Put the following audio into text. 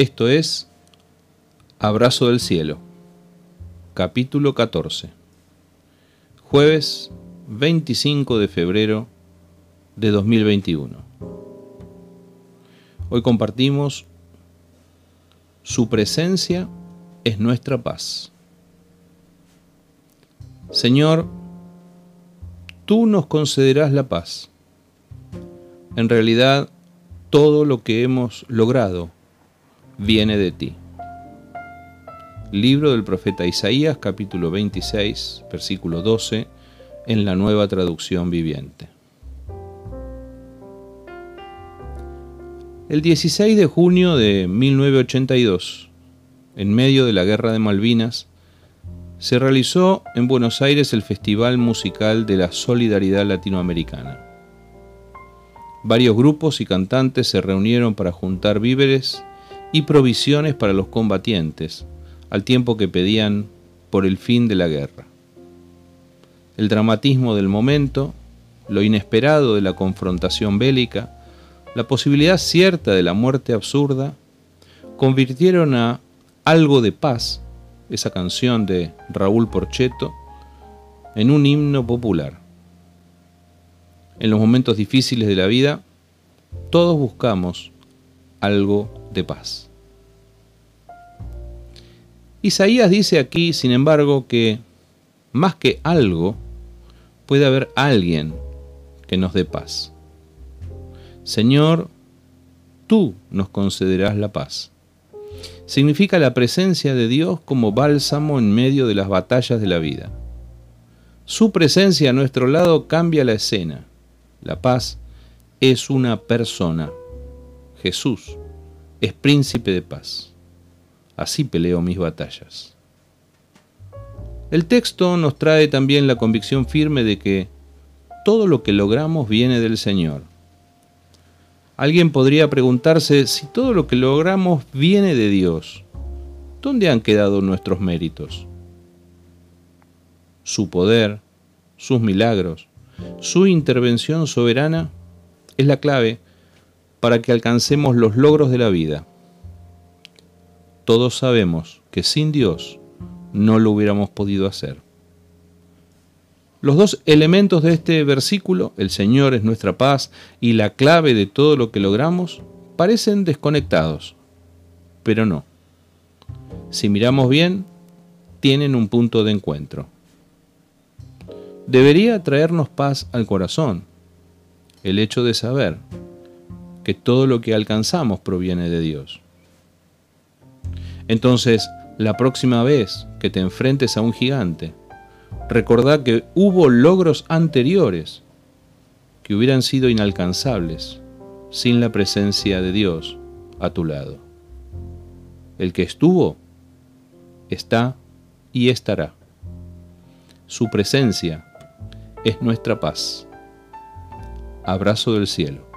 Esto es Abrazo del Cielo, capítulo 14, jueves 25 de febrero de 2021. Hoy compartimos Su presencia es nuestra paz. Señor, tú nos concederás la paz. En realidad, todo lo que hemos logrado viene de ti. Libro del profeta Isaías, capítulo 26, versículo 12, en la nueva traducción viviente. El 16 de junio de 1982, en medio de la Guerra de Malvinas, se realizó en Buenos Aires el Festival Musical de la Solidaridad Latinoamericana. Varios grupos y cantantes se reunieron para juntar víveres y provisiones para los combatientes, al tiempo que pedían por el fin de la guerra. El dramatismo del momento, lo inesperado de la confrontación bélica, la posibilidad cierta de la muerte absurda, convirtieron a Algo de Paz, esa canción de Raúl Porcheto, en un himno popular. En los momentos difíciles de la vida, todos buscamos algo de paz. Isaías dice aquí, sin embargo, que más que algo, puede haber alguien que nos dé paz. Señor, tú nos concederás la paz. Significa la presencia de Dios como bálsamo en medio de las batallas de la vida. Su presencia a nuestro lado cambia la escena. La paz es una persona. Jesús es príncipe de paz. Así peleo mis batallas. El texto nos trae también la convicción firme de que todo lo que logramos viene del Señor. Alguien podría preguntarse si todo lo que logramos viene de Dios. ¿Dónde han quedado nuestros méritos? Su poder, sus milagros, su intervención soberana es la clave para que alcancemos los logros de la vida. Todos sabemos que sin Dios no lo hubiéramos podido hacer. Los dos elementos de este versículo, el Señor es nuestra paz y la clave de todo lo que logramos, parecen desconectados, pero no. Si miramos bien, tienen un punto de encuentro. Debería traernos paz al corazón el hecho de saber que todo lo que alcanzamos proviene de Dios. Entonces, la próxima vez que te enfrentes a un gigante, recordá que hubo logros anteriores que hubieran sido inalcanzables sin la presencia de Dios a tu lado. El que estuvo, está y estará. Su presencia es nuestra paz. Abrazo del cielo.